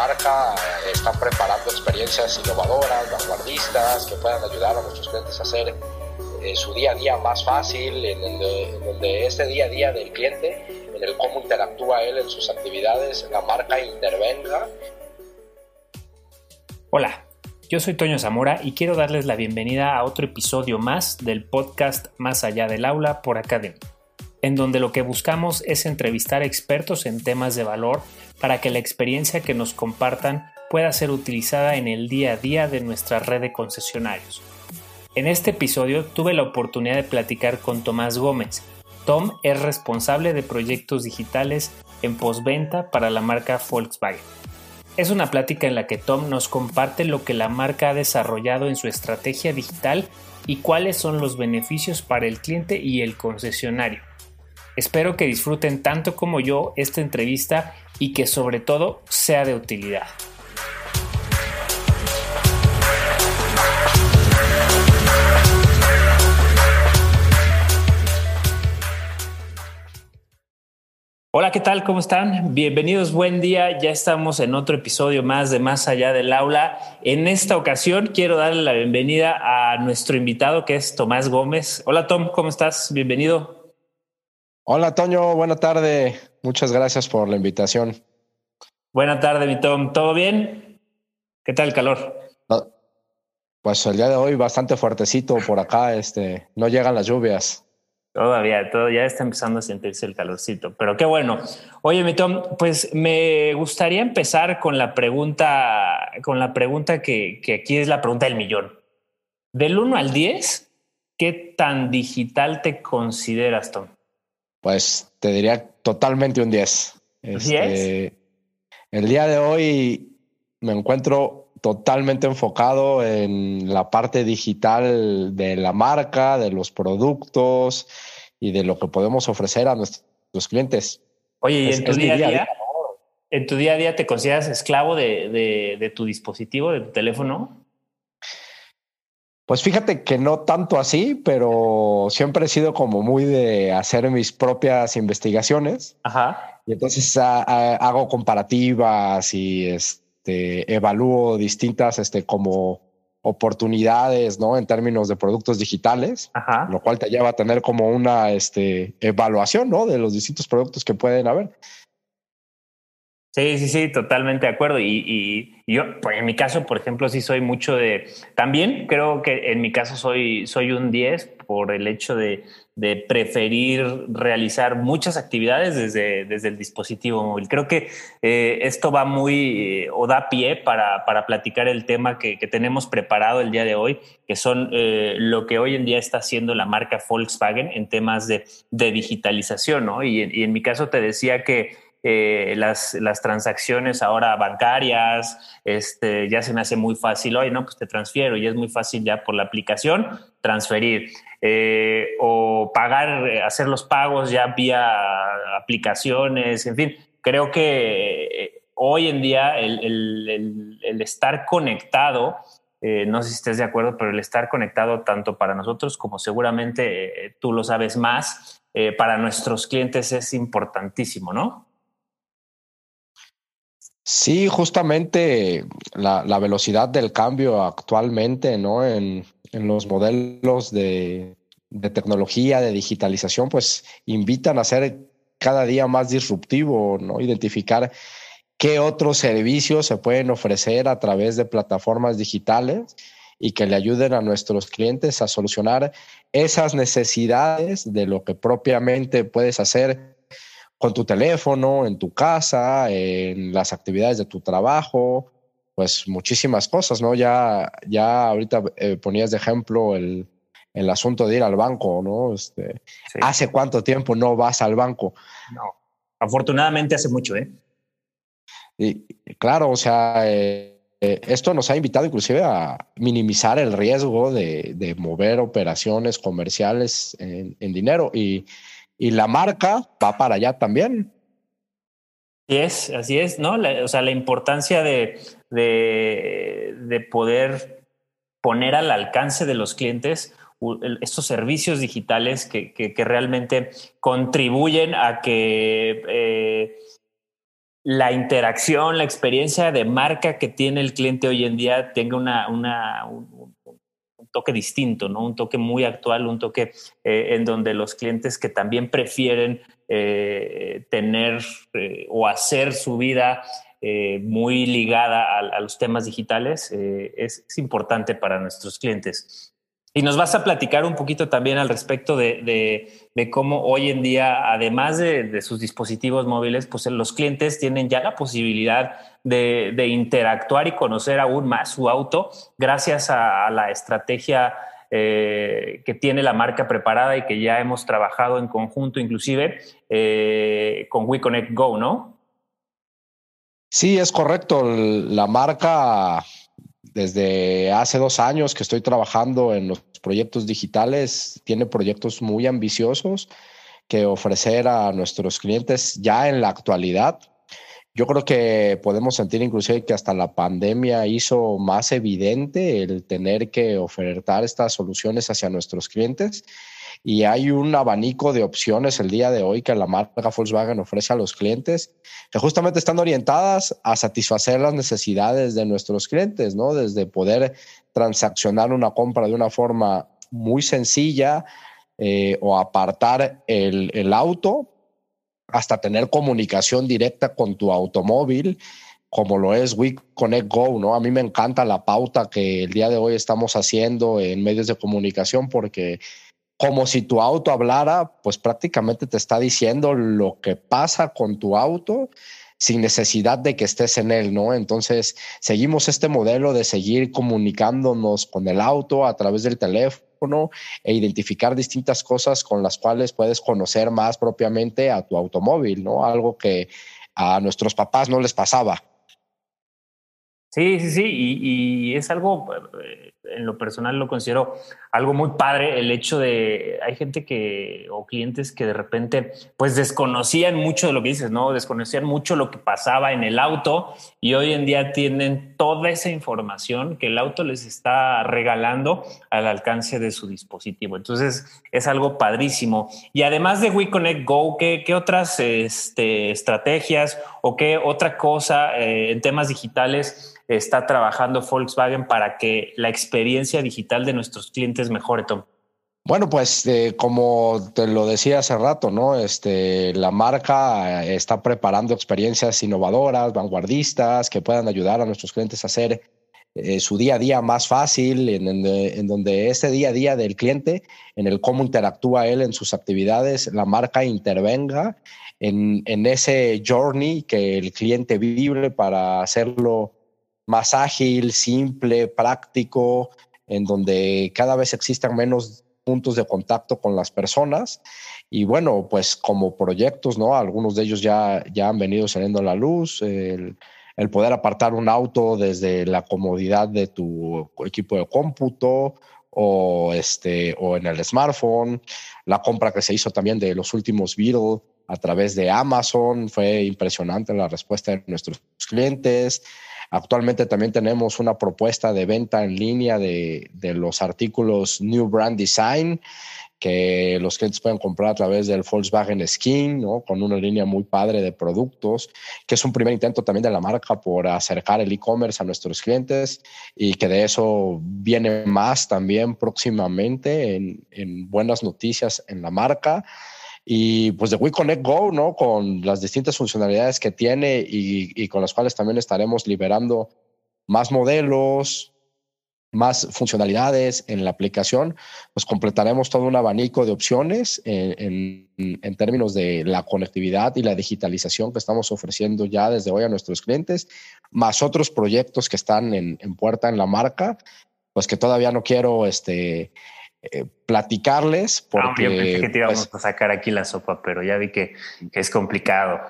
marca están preparando experiencias innovadoras, vanguardistas, que puedan ayudar a nuestros clientes a hacer su día a día más fácil, en en donde este día a día del cliente en el cómo interactúa él en sus actividades, la marca intervenga. Hola, yo soy Toño Zamora y quiero darles la bienvenida a otro episodio más del podcast Más allá del aula por Academy, en donde lo que buscamos es entrevistar expertos en temas de valor para que la experiencia que nos compartan pueda ser utilizada en el día a día de nuestra red de concesionarios. En este episodio tuve la oportunidad de platicar con Tomás Gómez, Tom es responsable de proyectos digitales en postventa para la marca Volkswagen. Es una plática en la que Tom nos comparte lo que la marca ha desarrollado en su estrategia digital y cuáles son los beneficios para el cliente y el concesionario. Espero que disfruten tanto como yo esta entrevista y que sobre todo sea de utilidad. Hola, ¿qué tal? ¿Cómo están? Bienvenidos, buen día. Ya estamos en otro episodio más de Más allá del aula. En esta ocasión quiero darle la bienvenida a nuestro invitado que es Tomás Gómez. Hola Tom, ¿cómo estás? Bienvenido. Hola Toño, buena tarde. Muchas gracias por la invitación. Buena tarde, mi Tom. ¿Todo bien? ¿Qué tal el calor? Pues el día de hoy bastante fuertecito por acá, este, no llegan las lluvias. Todavía, todo ya está empezando a sentirse el calorcito, pero qué bueno. Oye, mi Tom, pues me gustaría empezar con la pregunta, con la pregunta que, que aquí es la pregunta del millón. Del 1 al 10, ¿qué tan digital te consideras, Tom? Pues te diría totalmente un 10. Este, el día de hoy me encuentro totalmente enfocado en la parte digital de la marca, de los productos y de lo que podemos ofrecer a nuestros clientes. Oye, ¿y en tu día a día, en tu día a día te consideras esclavo de, de, tu dispositivo, de tu teléfono? Pues fíjate que no tanto así, pero siempre he sido como muy de hacer mis propias investigaciones. Ajá. Y entonces hago comparativas y es, este, evalúo distintas este, como oportunidades, ¿no? En términos de productos digitales, lo cual te lleva a tener como una este, evaluación, ¿no? De los distintos productos que pueden haber. Sí, sí, sí, totalmente de acuerdo. Y, yo, pues en mi caso, por ejemplo, sí soy mucho de. También creo que en mi caso soy, soy un 10 por el hecho de, de preferir realizar muchas actividades desde, desde el dispositivo móvil. Creo que eh, esto va muy eh, o da pie para, para platicar el tema que, que, tenemos preparado el día de hoy, que son eh, lo que hoy en día está haciendo la marca Volkswagen en temas de, de digitalización. ¿no? Y, y en mi caso te decía que eh, las, las, transacciones ahora bancarias, este, ya se me hace muy fácil, hoy no, pues te transfiero y es muy fácil ya por la aplicación transferir eh, o pagar, eh, hacer los pagos ya vía aplicaciones, en fin, creo que hoy en día el, estar conectado, no sé si estés de acuerdo, pero el estar conectado tanto para nosotros como seguramente tú lo sabes más, para nuestros clientes es importantísimo, ¿no? Sí, justamente la, velocidad del cambio actualmente, ¿no? En, en los modelos de, de, tecnología, de digitalización, pues invitan a ser cada día más disruptivo, ¿no? Identificar qué otros servicios se pueden ofrecer a través de plataformas digitales y que le ayuden a nuestros clientes a solucionar esas necesidades de lo que propiamente puedes hacer con tu teléfono, en tu casa, en las actividades de tu trabajo, pues muchísimas cosas, ¿no? Ya, ya ahorita eh, ponías de ejemplo el, el, asunto de ir al banco, ¿no? Este, ¿Hace cuánto tiempo no vas al banco? No, afortunadamente hace mucho, ¿eh? Y claro, o sea, eh, eh, esto nos ha invitado inclusive a minimizar el riesgo de, de mover operaciones comerciales en, en dinero y y la marca va para allá también. Así es, así es, ¿no? o sea, la importancia de, de, de, poder poner al alcance de los clientes estos servicios digitales que, que, que realmente contribuyen a que eh, la interacción, la experiencia de marca que tiene el cliente hoy en día tenga una, una un, toque distinto, ¿no? Un toque muy actual, un toque eh, en donde los clientes que también prefieren eh, tener eh, o hacer su vida muy ligada a, los temas digitales es, importante para nuestros clientes. Y nos vas a platicar un poquito también al respecto de, cómo hoy en día, además de, sus dispositivos móviles, pues los clientes tienen ya la posibilidad de, interactuar y conocer aún más su auto gracias a, la estrategia eh, que tiene la marca preparada y que ya hemos trabajado en conjunto, inclusive eh, con WeConnect Go, ¿no? Sí, es correcto. La marca desde hace dos años que estoy trabajando en los proyectos digitales, tiene proyectos muy ambiciosos que ofrecer a nuestros clientes ya en la actualidad. Yo creo que podemos sentir inclusive que hasta la pandemia hizo más evidente el tener que ofertar estas soluciones hacia nuestros clientes y hay un abanico de opciones el día de hoy que la marca Volkswagen ofrece a los clientes que justamente están orientadas a satisfacer las necesidades de nuestros clientes, ¿no? Desde poder transaccionar una compra de una forma muy sencilla eh, o apartar el, el auto hasta tener comunicación directa con tu automóvil como lo es We Connect Go, ¿no? A mí me encanta la pauta que el día de hoy estamos haciendo en medios de comunicación porque como si tu auto hablara, pues prácticamente te está diciendo lo que pasa con tu auto sin necesidad de que estés en él, ¿no? Entonces, seguimos este modelo de seguir comunicándonos con el auto a través del teléfono e identificar distintas cosas con las cuales puedes conocer más propiamente a tu automóvil, ¿no? Algo que a nuestros papás no les pasaba. Sí, sí, sí, y, es algo, eh, en lo personal lo considero algo muy padre el hecho de hay gente que o clientes que de repente pues desconocían mucho de lo que dices, ¿no? Desconocían mucho lo que pasaba en el auto y hoy en día tienen toda esa información que el auto les está regalando al alcance de su dispositivo. Entonces es algo padrísimo. Y además de WeConnect Go, ¿qué, qué otras este, estrategias o qué otra cosa eh, en temas digitales está trabajando Volkswagen para que la experiencia digital de nuestros clientes mejore, Tom? Bueno, pues eh, como te lo decía hace rato, ¿no? Este, la marca está preparando experiencias innovadoras, vanguardistas, que puedan ayudar a nuestros clientes a hacer eh, su día a día más fácil, en, donde este día a día del cliente, en el cómo interactúa él en sus actividades, la marca intervenga en, en ese journey que el cliente vive para hacerlo más ágil, simple, práctico, en donde cada vez existan menos puntos de contacto con las personas. Y bueno, pues como proyectos, ¿no? Algunos de ellos ya, ya han venido saliendo a la luz. El, el poder apartar un auto desde la comodidad de tu equipo de cómputo o, este, o en el smartphone. La compra que se hizo también de los últimos Beetle a través de Amazon fue impresionante la respuesta de nuestros clientes. Actualmente también tenemos una propuesta de venta en línea de, los artículos New Brand Design que los clientes pueden comprar a través del Volkswagen Skin, ¿no? con una línea muy padre de productos, que es un primer intento también de la marca por acercar el e-commerce a nuestros clientes y que de eso viene más también próximamente en, en buenas noticias en la marca. Y pues de WeConnect Go, ¿no? Con las distintas funcionalidades que tiene y, con las cuales también estaremos liberando más modelos, más funcionalidades en la aplicación, pues completaremos todo un abanico de opciones en, términos de la conectividad y la digitalización que estamos ofreciendo ya desde hoy a nuestros clientes, más otros proyectos que están en, en puerta en la marca, pues que todavía no quiero este, eh, platicarles. Porque, yo pensé que te íbamos pues a sacar aquí la sopa, pero ya vi que, es complicado.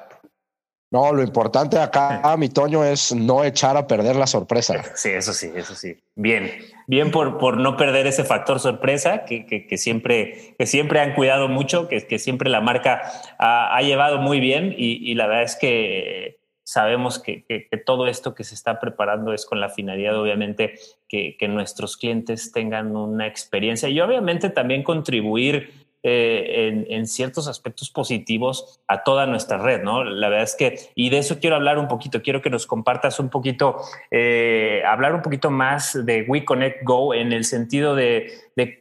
No, lo importante acá, mi Toño, es no echar a perder la sorpresa. Sí, eso sí, eso sí. Bien, bien por, por no perder ese factor sorpresa que, que, siempre, que siempre han cuidado mucho, que, que siempre la marca ha, llevado muy bien y, y la verdad es que sabemos que, todo esto que se está preparando es con la finalidad, obviamente, que, nuestros clientes tengan una experiencia y obviamente también contribuir eh, en, ciertos aspectos positivos a toda nuestra red, ¿no? La verdad es que, y de eso quiero hablar un poquito, quiero que nos compartas un poquito, eh, hablar un poquito más de WeConnect Go en el sentido de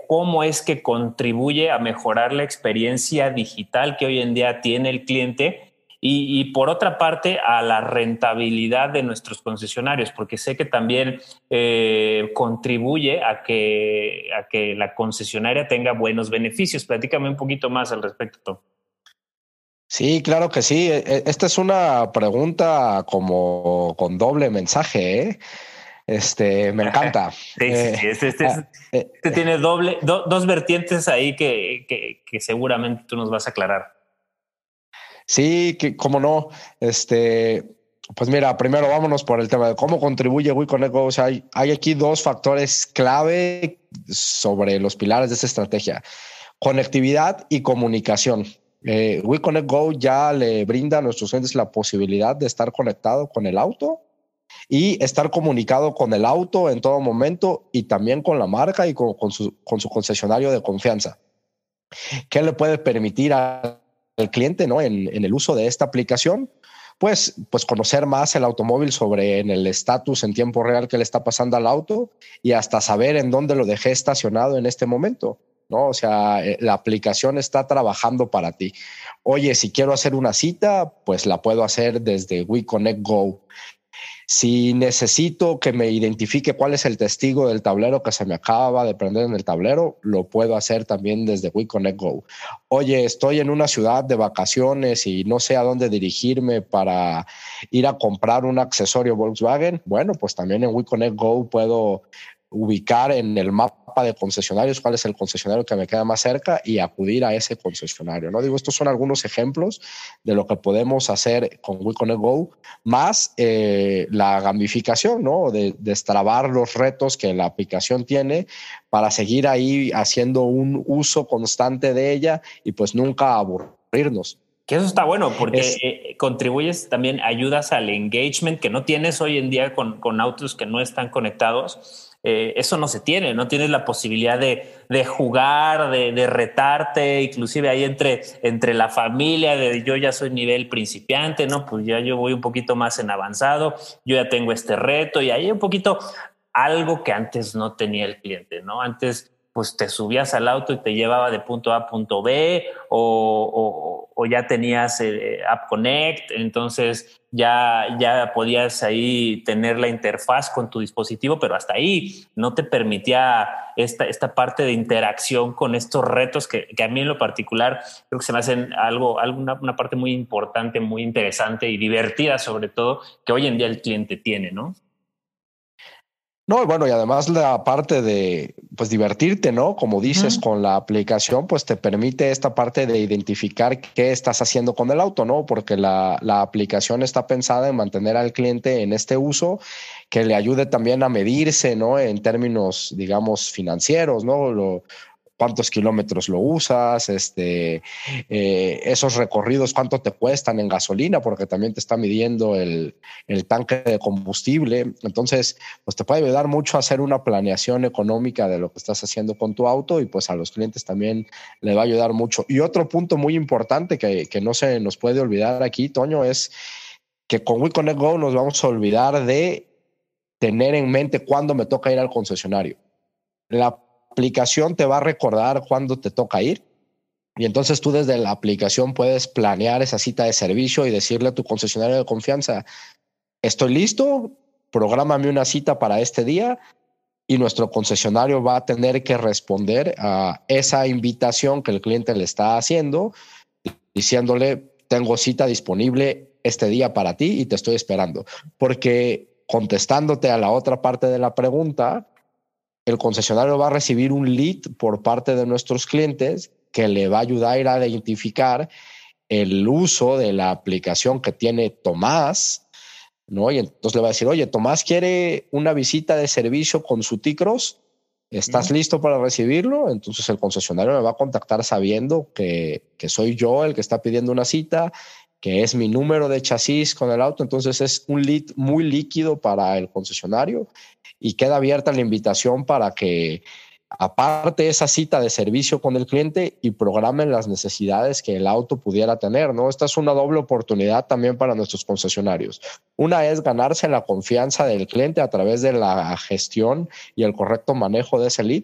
cómo es que contribuye a mejorar la experiencia digital que hoy en día tiene el cliente y, por otra parte a la rentabilidad de nuestros concesionarios, porque sé que también eh, contribuye a que, a que la concesionaria tenga buenos beneficios. Platícame un poquito más al respecto. Sí, claro que sí. E, e, esta es una pregunta como con doble mensaje. ¿eh? Este, me encanta. sí, sí, eh, Este, este, ah, este tiene doble, dos vertientes ahí que, que, que seguramente tú nos vas a aclarar. Sí, que cómo no. Este, pues mira, primero vámonos por el tema de cómo contribuye WeConnect Go. O sea, hay, aquí dos factores clave sobre los pilares de esta estrategia: conectividad y comunicación. Eh, WeConnect Go ya le brinda a nuestros clientes la posibilidad de estar conectado con el auto y estar comunicado con el auto en todo momento y también con la marca y con, su, con su concesionario de confianza. ¿Qué le puede permitir a el cliente ¿no? en, el uso de esta aplicación, pues, pues conocer más el automóvil sobre en el estatus en tiempo real que le está pasando al auto y hasta saber en dónde lo dejé estacionado en este momento. ¿no? O sea, eh, la aplicación está trabajando para ti. Oye, si quiero hacer una cita, pues la puedo hacer desde WeConnect Go. Si necesito que me identifique cuál es el testigo del tablero que se me acaba de prender en el tablero, lo puedo hacer también desde WeConnect Go. Oye, estoy en una ciudad de vacaciones y no sé a dónde dirigirme para ir a comprar un accesorio Volkswagen. Bueno, pues también en WeConnect Go puedo ubicar en el mapa de concesionarios cuál es el concesionario que me queda más cerca y acudir a ese concesionario. No digo, estos son algunos ejemplos de lo que podemos hacer con WeConnect Go, más eh, la gamificación, ¿no? De destrabar los retos que la aplicación tiene para seguir ahí haciendo un uso constante de ella y pues nunca aburrirnos. Que eso está bueno porque eh, contribuyes también, ayudas al engagement que no tienes hoy en día con, con autos que no están conectados eh, eso no se tiene, no tienes la posibilidad de, de jugar, de, de, retarte, inclusive ahí entre, entre la familia, de yo ya soy nivel principiante, ¿no? Pues ya yo voy un poquito más en avanzado, yo ya tengo este reto y ahí un poquito algo que antes no tenía el cliente, ¿no? Antes pues te subías al auto y te llevaba de punto A a punto B o, o, ya tenías eh, App Connect, entonces ya, ya podías ahí tener la interfaz con tu dispositivo, pero hasta ahí no te permitía esta, esta parte de interacción con estos retos que, que a mí en lo particular creo que se me hacen algo, alguna, una parte muy importante, muy interesante y divertida sobre todo que hoy en día el cliente tiene, ¿no? No, bueno, y además la parte de pues divertirte, ¿no? Como dices, con la aplicación, pues te permite esta parte de identificar qué estás haciendo con el auto, ¿no? Porque la, la aplicación está pensada en mantener al cliente en este uso que le ayude también a medirse, ¿no? En términos, digamos, financieros, ¿no? Lo, cuántos kilómetros lo usas, este, eh, esos recorridos, cuánto te cuestan en gasolina, porque también te está midiendo el, el, tanque de combustible. Entonces, pues te puede ayudar mucho a hacer una planeación económica de lo que estás haciendo con tu auto y pues a los clientes también le va a ayudar mucho. Y otro punto muy importante que, que no se nos puede olvidar aquí, Toño, es que con WeConnect Go nos vamos a olvidar de tener en mente cuándo me toca ir al concesionario. La aplicación te va a recordar cuándo te toca ir. Y entonces tú desde la aplicación puedes planear esa cita de servicio y decirle a tu concesionario de confianza, estoy listo, prográmame una cita para este día y nuestro concesionario va a tener que responder a esa invitación que el cliente le está haciendo, diciéndole, tengo cita disponible este día para ti y te estoy esperando. Porque contestándote a la otra parte de la pregunta, el concesionario va a recibir un lead por parte de nuestros clientes que le va a ayudar a identificar el uso de la aplicación que tiene Tomás, ¿no? Y entonces le va a decir, oye, Tomás quiere una visita de servicio con su Ticros, ¿estás listo para recibirlo? Entonces el concesionario me va a contactar sabiendo que, que soy yo el que está pidiendo una cita que es mi número de chasis con el auto. Entonces es un lead muy líquido para el concesionario y queda abierta la invitación para que aparte esa cita de servicio con el cliente y programen las necesidades que el auto pudiera tener, ¿no? Esta es una doble oportunidad también para nuestros concesionarios. Una es ganarse la confianza del cliente a través de la gestión y el correcto manejo de ese lead,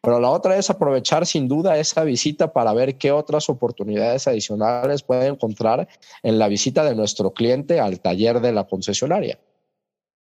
pero la otra es aprovechar sin duda esa visita para ver qué otras oportunidades adicionales puede encontrar en la visita de nuestro cliente al taller de la concesionaria.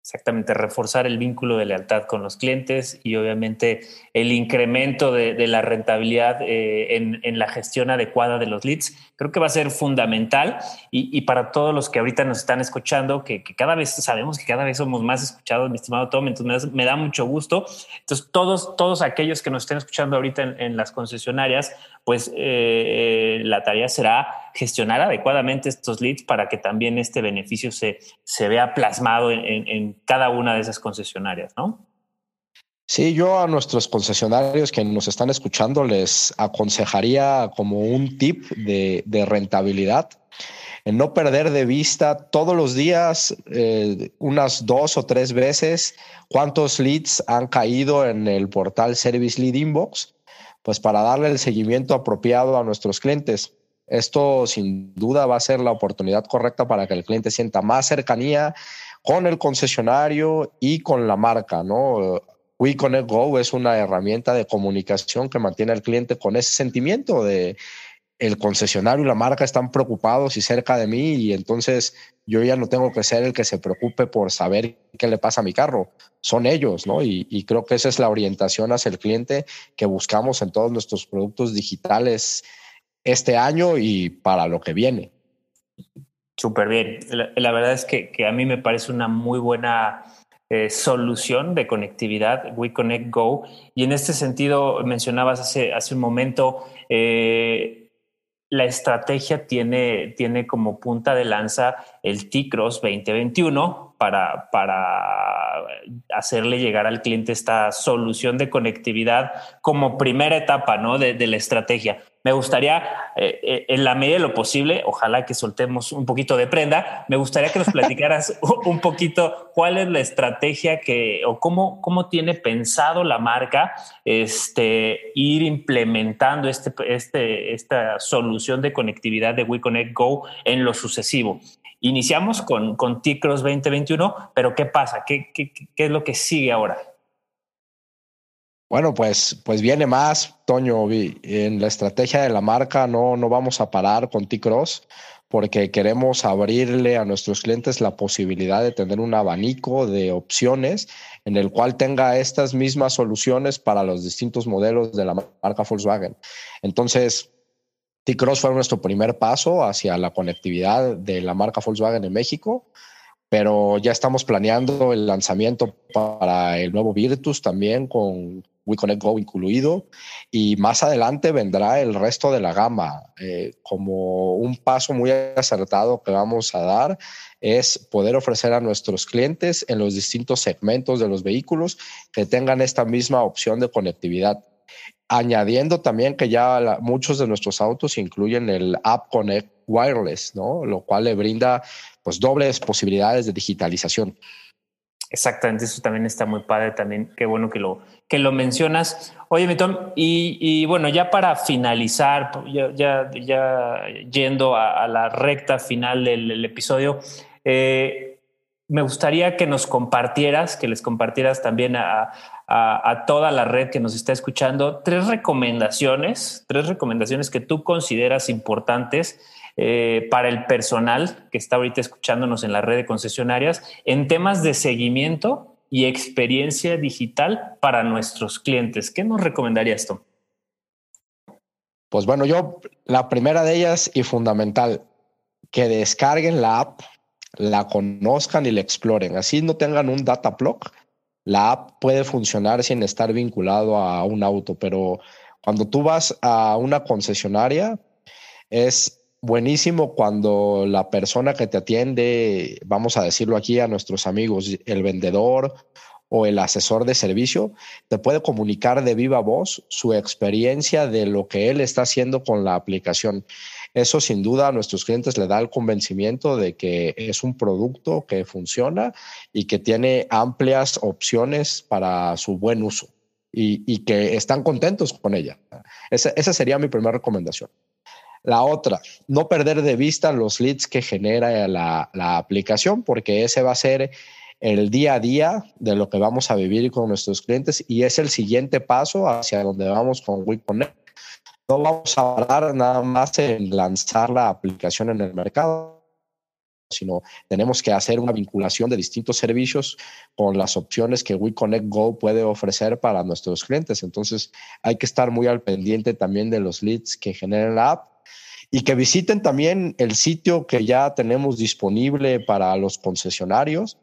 Exactamente, reforzar el vínculo de lealtad con los clientes y obviamente el incremento de, la rentabilidad eh, en, la gestión adecuada de los leads. Creo que va a ser fundamental y, para todos los que ahorita nos están escuchando, que, cada vez sabemos que cada vez somos más escuchados, mi estimado Tom, entonces me da, mucho gusto. Entonces, todos, todos aquellos que nos estén escuchando ahorita en, las concesionarias, pues eh, la tarea será gestionar adecuadamente estos leads para que también este beneficio se, se vea plasmado en cada una de esas concesionarias, ¿no? Sí, yo a nuestros concesionarios que nos están escuchando les aconsejaría como un tip de, rentabilidad, en no perder de vista todos los días, eh, unas dos o tres veces, cuántos leads han caído en el portal Service Lead Inbox, pues para darle el seguimiento apropiado a nuestros clientes. Esto sin duda va a ser la oportunidad correcta para que el cliente sienta más cercanía con el concesionario y con la marca, ¿no? WeConnect Go es una herramienta de comunicación que mantiene al cliente con ese sentimiento de el concesionario y la marca están preocupados y cerca de mí y entonces yo ya no tengo que ser el que se preocupe por saber qué le pasa a mi carro. Son ellos, ¿no? Y, y creo que esa es la orientación hacia el cliente que buscamos en todos nuestros productos digitales este año y para lo que viene. Súper bien. La, verdad es que, a mí me parece una muy buena eh, solución de conectividad, WeConnect Go. Y en este sentido, mencionabas hace, hace un momento, eh, la estrategia tiene, tiene como punta de lanza el T-Cross 2021 para, para hacerle llegar al cliente esta solución de conectividad como primera etapa ¿no? de la estrategia. Me gustaría, eh, eh, en la medida de lo posible, ojalá que soltemos un poquito de prenda, me gustaría que nos platicaras un poquito cuál es la estrategia que o cómo, cómo tiene pensado la marca este, ir implementando este, este, esta solución de conectividad de WeConnect Go en lo sucesivo. Iniciamos con, con T-Cross 2021, pero ¿qué pasa? ¿Qué, qué, ¿Qué es lo que sigue ahora? Bueno, pues, pues viene más, Toño. En la estrategia de la marca no, no vamos a parar con T-Cross porque queremos abrirle a nuestros clientes la posibilidad de tener un abanico de opciones en el cual tenga estas mismas soluciones para los distintos modelos de la marca Volkswagen. Entonces, T-Cross fue nuestro primer paso hacia la conectividad de la marca Volkswagen en México pero ya estamos planeando el lanzamiento para el nuevo Virtus también con WeConnect Go incluido y más adelante vendrá el resto de la gama. Eh, como un paso muy acertado que vamos a dar es poder ofrecer a nuestros clientes en los distintos segmentos de los vehículos que tengan esta misma opción de conectividad. Añadiendo también que ya muchos de nuestros autos incluyen el App Connect Wireless, ¿no? Lo cual le brinda pues dobles posibilidades de digitalización. Exactamente, eso también está muy padre, también qué bueno que lo, que lo mencionas. Oye, mi y, bueno, ya para finalizar, ya, ya, yendo a, la recta final del, episodio, eh, me gustaría que nos compartieras, que les compartieras también a, a, toda la red que nos está escuchando, tres recomendaciones, tres recomendaciones que tú consideras importantes eh, para el personal que está ahorita escuchándonos en la red de concesionarias en temas de seguimiento y experiencia digital para nuestros clientes. ¿Qué nos recomendaría esto? Pues bueno, yo la primera de ellas y fundamental, que descarguen la app, la conozcan y la exploren. Así no tengan un data block. La app puede funcionar sin estar vinculado a un auto, pero cuando tú vas a una concesionaria, es buenísimo cuando la persona que te atiende, vamos a decirlo aquí a nuestros amigos, el vendedor o el asesor de servicio, te puede comunicar de viva voz su experiencia de lo que él está haciendo con la aplicación. Eso sin duda a nuestros clientes le da el convencimiento de que es un producto que funciona y que tiene amplias opciones para su buen uso. y, que están contentos con ella. Esa, esa sería mi primera recomendación. La otra, no perder de vista los leads que genera la, la, aplicación, porque ese va a ser el día a día de lo que vamos a vivir con nuestros clientes y es el siguiente paso hacia donde vamos con WeConnect. No vamos a hablar nada más en lanzar la aplicación en el mercado, sino tenemos que hacer una vinculación de distintos servicios con las opciones que WeConnect Go puede ofrecer para nuestros clientes. Entonces, hay que estar muy al pendiente también de los leads que genera la app y que visiten también el sitio que ya tenemos disponible para los concesionarios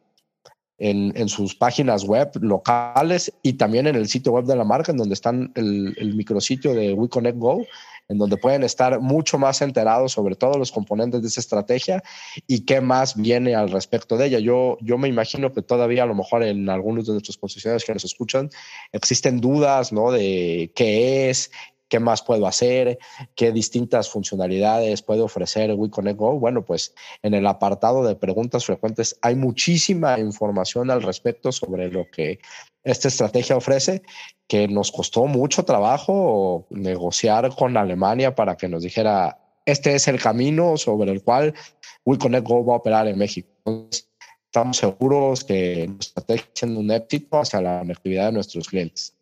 en, en, sus páginas web locales y también en el sitio web de la marca, en donde están el, el micrositio de WeConnect Go, en donde pueden estar mucho más enterados sobre todos los componentes de esa estrategia y qué más viene al respecto de ella. Yo, yo me imagino que todavía a lo mejor en algunos de nuestros concesionarios que nos escuchan existen dudas ¿no? de qué es, qué más puedo hacer, qué distintas funcionalidades puede ofrecer WeConnect Go. Bueno, pues en el apartado de preguntas frecuentes hay muchísima información al respecto sobre lo que esta estrategia ofrece que nos costó mucho trabajo negociar con Alemania para que nos dijera, este es el camino sobre el cual WeConnect Go va a operar en México. Entonces, estamos seguros que nuestra estrategia siendo un éxito hacia la conectividad de nuestros clientes.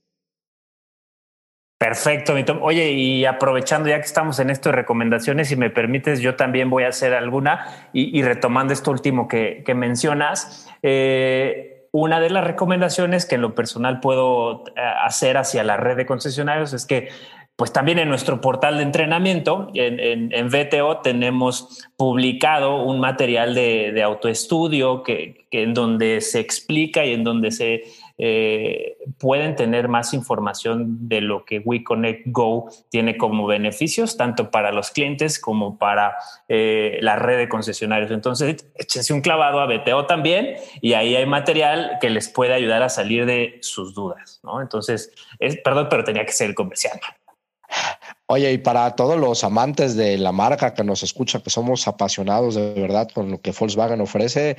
Perfecto, mi. Oye, y aprovechando ya que estamos en esto de recomendaciones, si me permites, yo también voy a hacer alguna y, retomando esto último que, que mencionas. Eh, una de las recomendaciones que en lo personal puedo eh, hacer hacia la red de concesionarios es que pues también en nuestro portal de entrenamiento, en, VTO, tenemos publicado un material de, autoestudio que, en donde se explica y en donde se eh, pueden tener más información de lo que WeConnect Go tiene como beneficios, tanto para los clientes como para eh, la red de concesionarios. Entonces, échense un clavado a BTO también y ahí hay material que les puede ayudar a salir de sus dudas. ¿no? Entonces, es, perdón, pero tenía que ser el comercial. Oye, y para todos los amantes de la marca que nos escucha, que somos apasionados de verdad con lo que Volkswagen ofrece,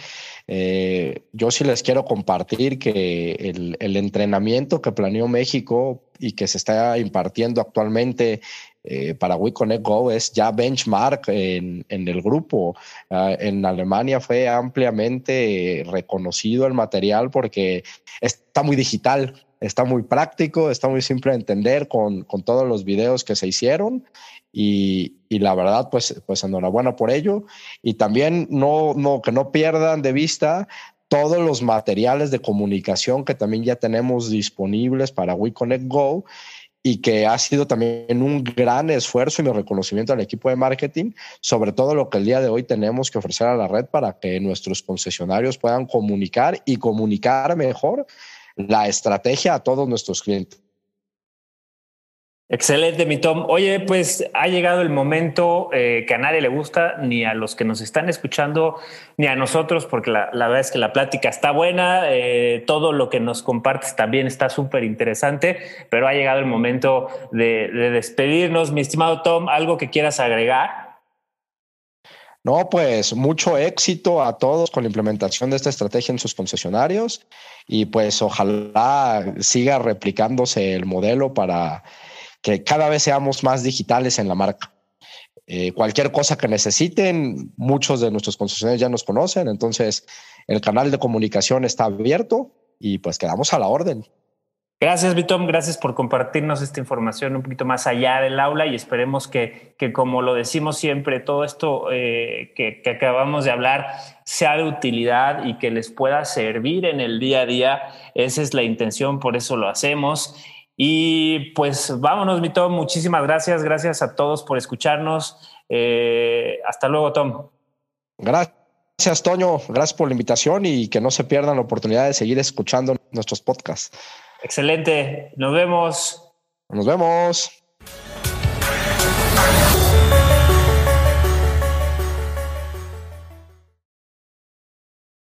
eh, yo sí les quiero compartir que el, entrenamiento que planeó México y que se está impartiendo actualmente eh, para WeConnect Go es ya benchmark en, en el grupo. Uh, en Alemania fue ampliamente reconocido el material porque está muy digital está muy práctico, está muy simple de entender con, con todos los videos que se hicieron y, y, la verdad, pues, pues enhorabuena por ello. Y también no, no, que no pierdan de vista todos los materiales de comunicación que también ya tenemos disponibles para WeConnect Go y que ha sido también un gran esfuerzo y mi reconocimiento al equipo de marketing, sobre todo lo que el día de hoy tenemos que ofrecer a la red para que nuestros concesionarios puedan comunicar y comunicar mejor la estrategia a todos nuestros clientes. Excelente, mi Tom. Oye, pues ha llegado el momento eh, que a nadie le gusta, ni a los que nos están escuchando, ni a nosotros, porque la, verdad es que la plática está buena, eh, todo lo que nos compartes también está súper interesante, pero ha llegado el momento de despedirnos. Mi estimado Tom, ¿algo que quieras agregar? No, pues mucho éxito a todos con la implementación de esta estrategia en sus concesionarios y pues ojalá siga replicándose el modelo para que cada vez seamos más digitales en la marca. Eh, cualquier cosa que necesiten, muchos de nuestros concesionarios ya nos conocen, entonces el canal de comunicación está abierto y pues quedamos a la orden. Gracias, Vitom. Gracias por compartirnos esta información un poquito más allá del aula y esperemos que, que como lo decimos siempre, todo esto eh, que, acabamos de hablar sea de utilidad y que les pueda servir en el día a día. Esa es la intención, por eso lo hacemos. Y pues vámonos, Vitom. Muchísimas gracias. Gracias a todos por escucharnos. Eh, hasta luego, Tom. Gracias, Toño. Gracias por la invitación y que no se pierdan la oportunidad de seguir escuchando nuestros podcasts. Excelente. Nos vemos. Nos vemos.